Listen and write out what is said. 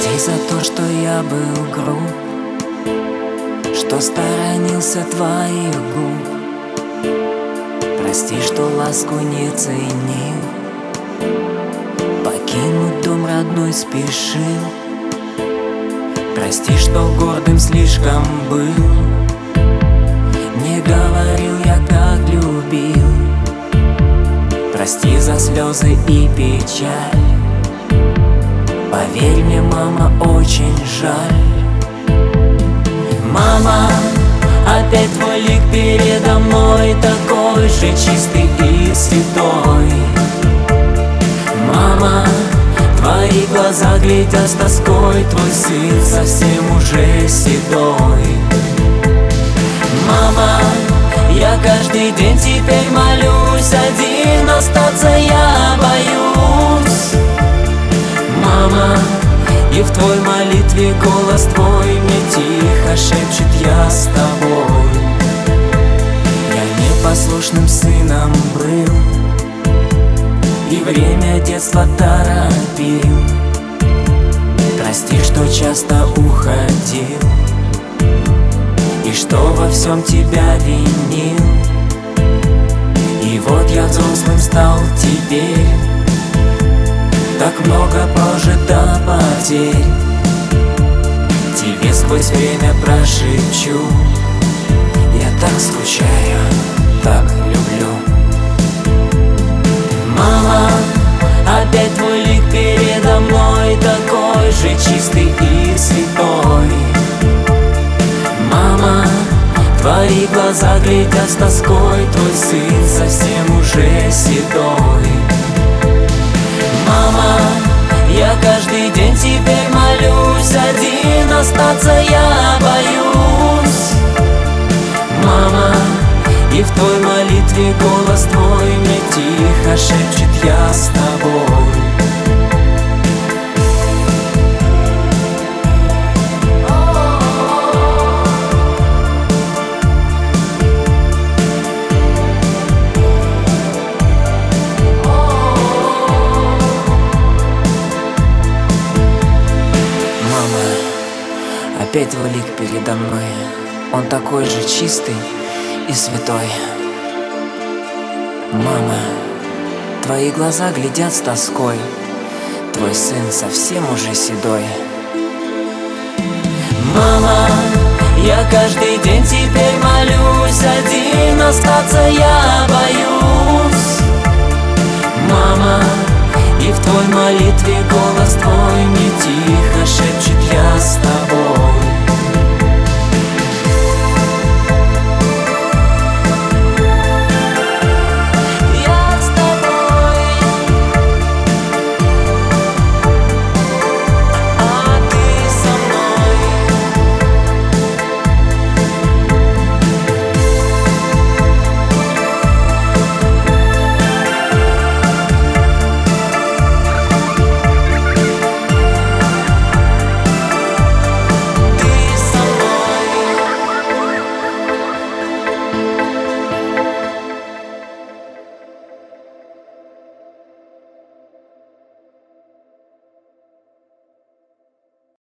Прости за то, что я был груб Что сторонился твоих губ. Прости, что ласку не ценил. Покинуть дом родной спешил. Прости, что гордым слишком был. Не говорил я, как любил. Прости за слезы и печаль Поверь мне, мама, очень жаль. Мама, опять твой лик передо мной Такой же чистый и святой. Мама, твои глаза глядят с тоской Твой сын совсем уже седой. Мама, я каждый день теперь молюсь Один остаться я боюсь тихо шепчет я с тобой. Я непослушным сыном был И время детства торопил. Прости, что часто уходил И что во всем тебя винил. И вот я взрослым стал теперь так много прожито потерь Сквозь время прошепчу Я так скучаю, так люблю. Мама, опять твой лик передо мной Такой же чистый и святой. Мама, твои глаза глядят с тоской Твой сын совсем уже седой. Мама, в той молитве голос твой Мне тихо шепчет я с тобой опять твой лик передо мной. Он такой же чистый и святой. Мама, твои глаза глядят с тоской, Твой сын совсем уже седой. Мама, я каждый день теперь молюсь, Один остаться я боюсь. Мама, и в твой молитве голос твой не тих.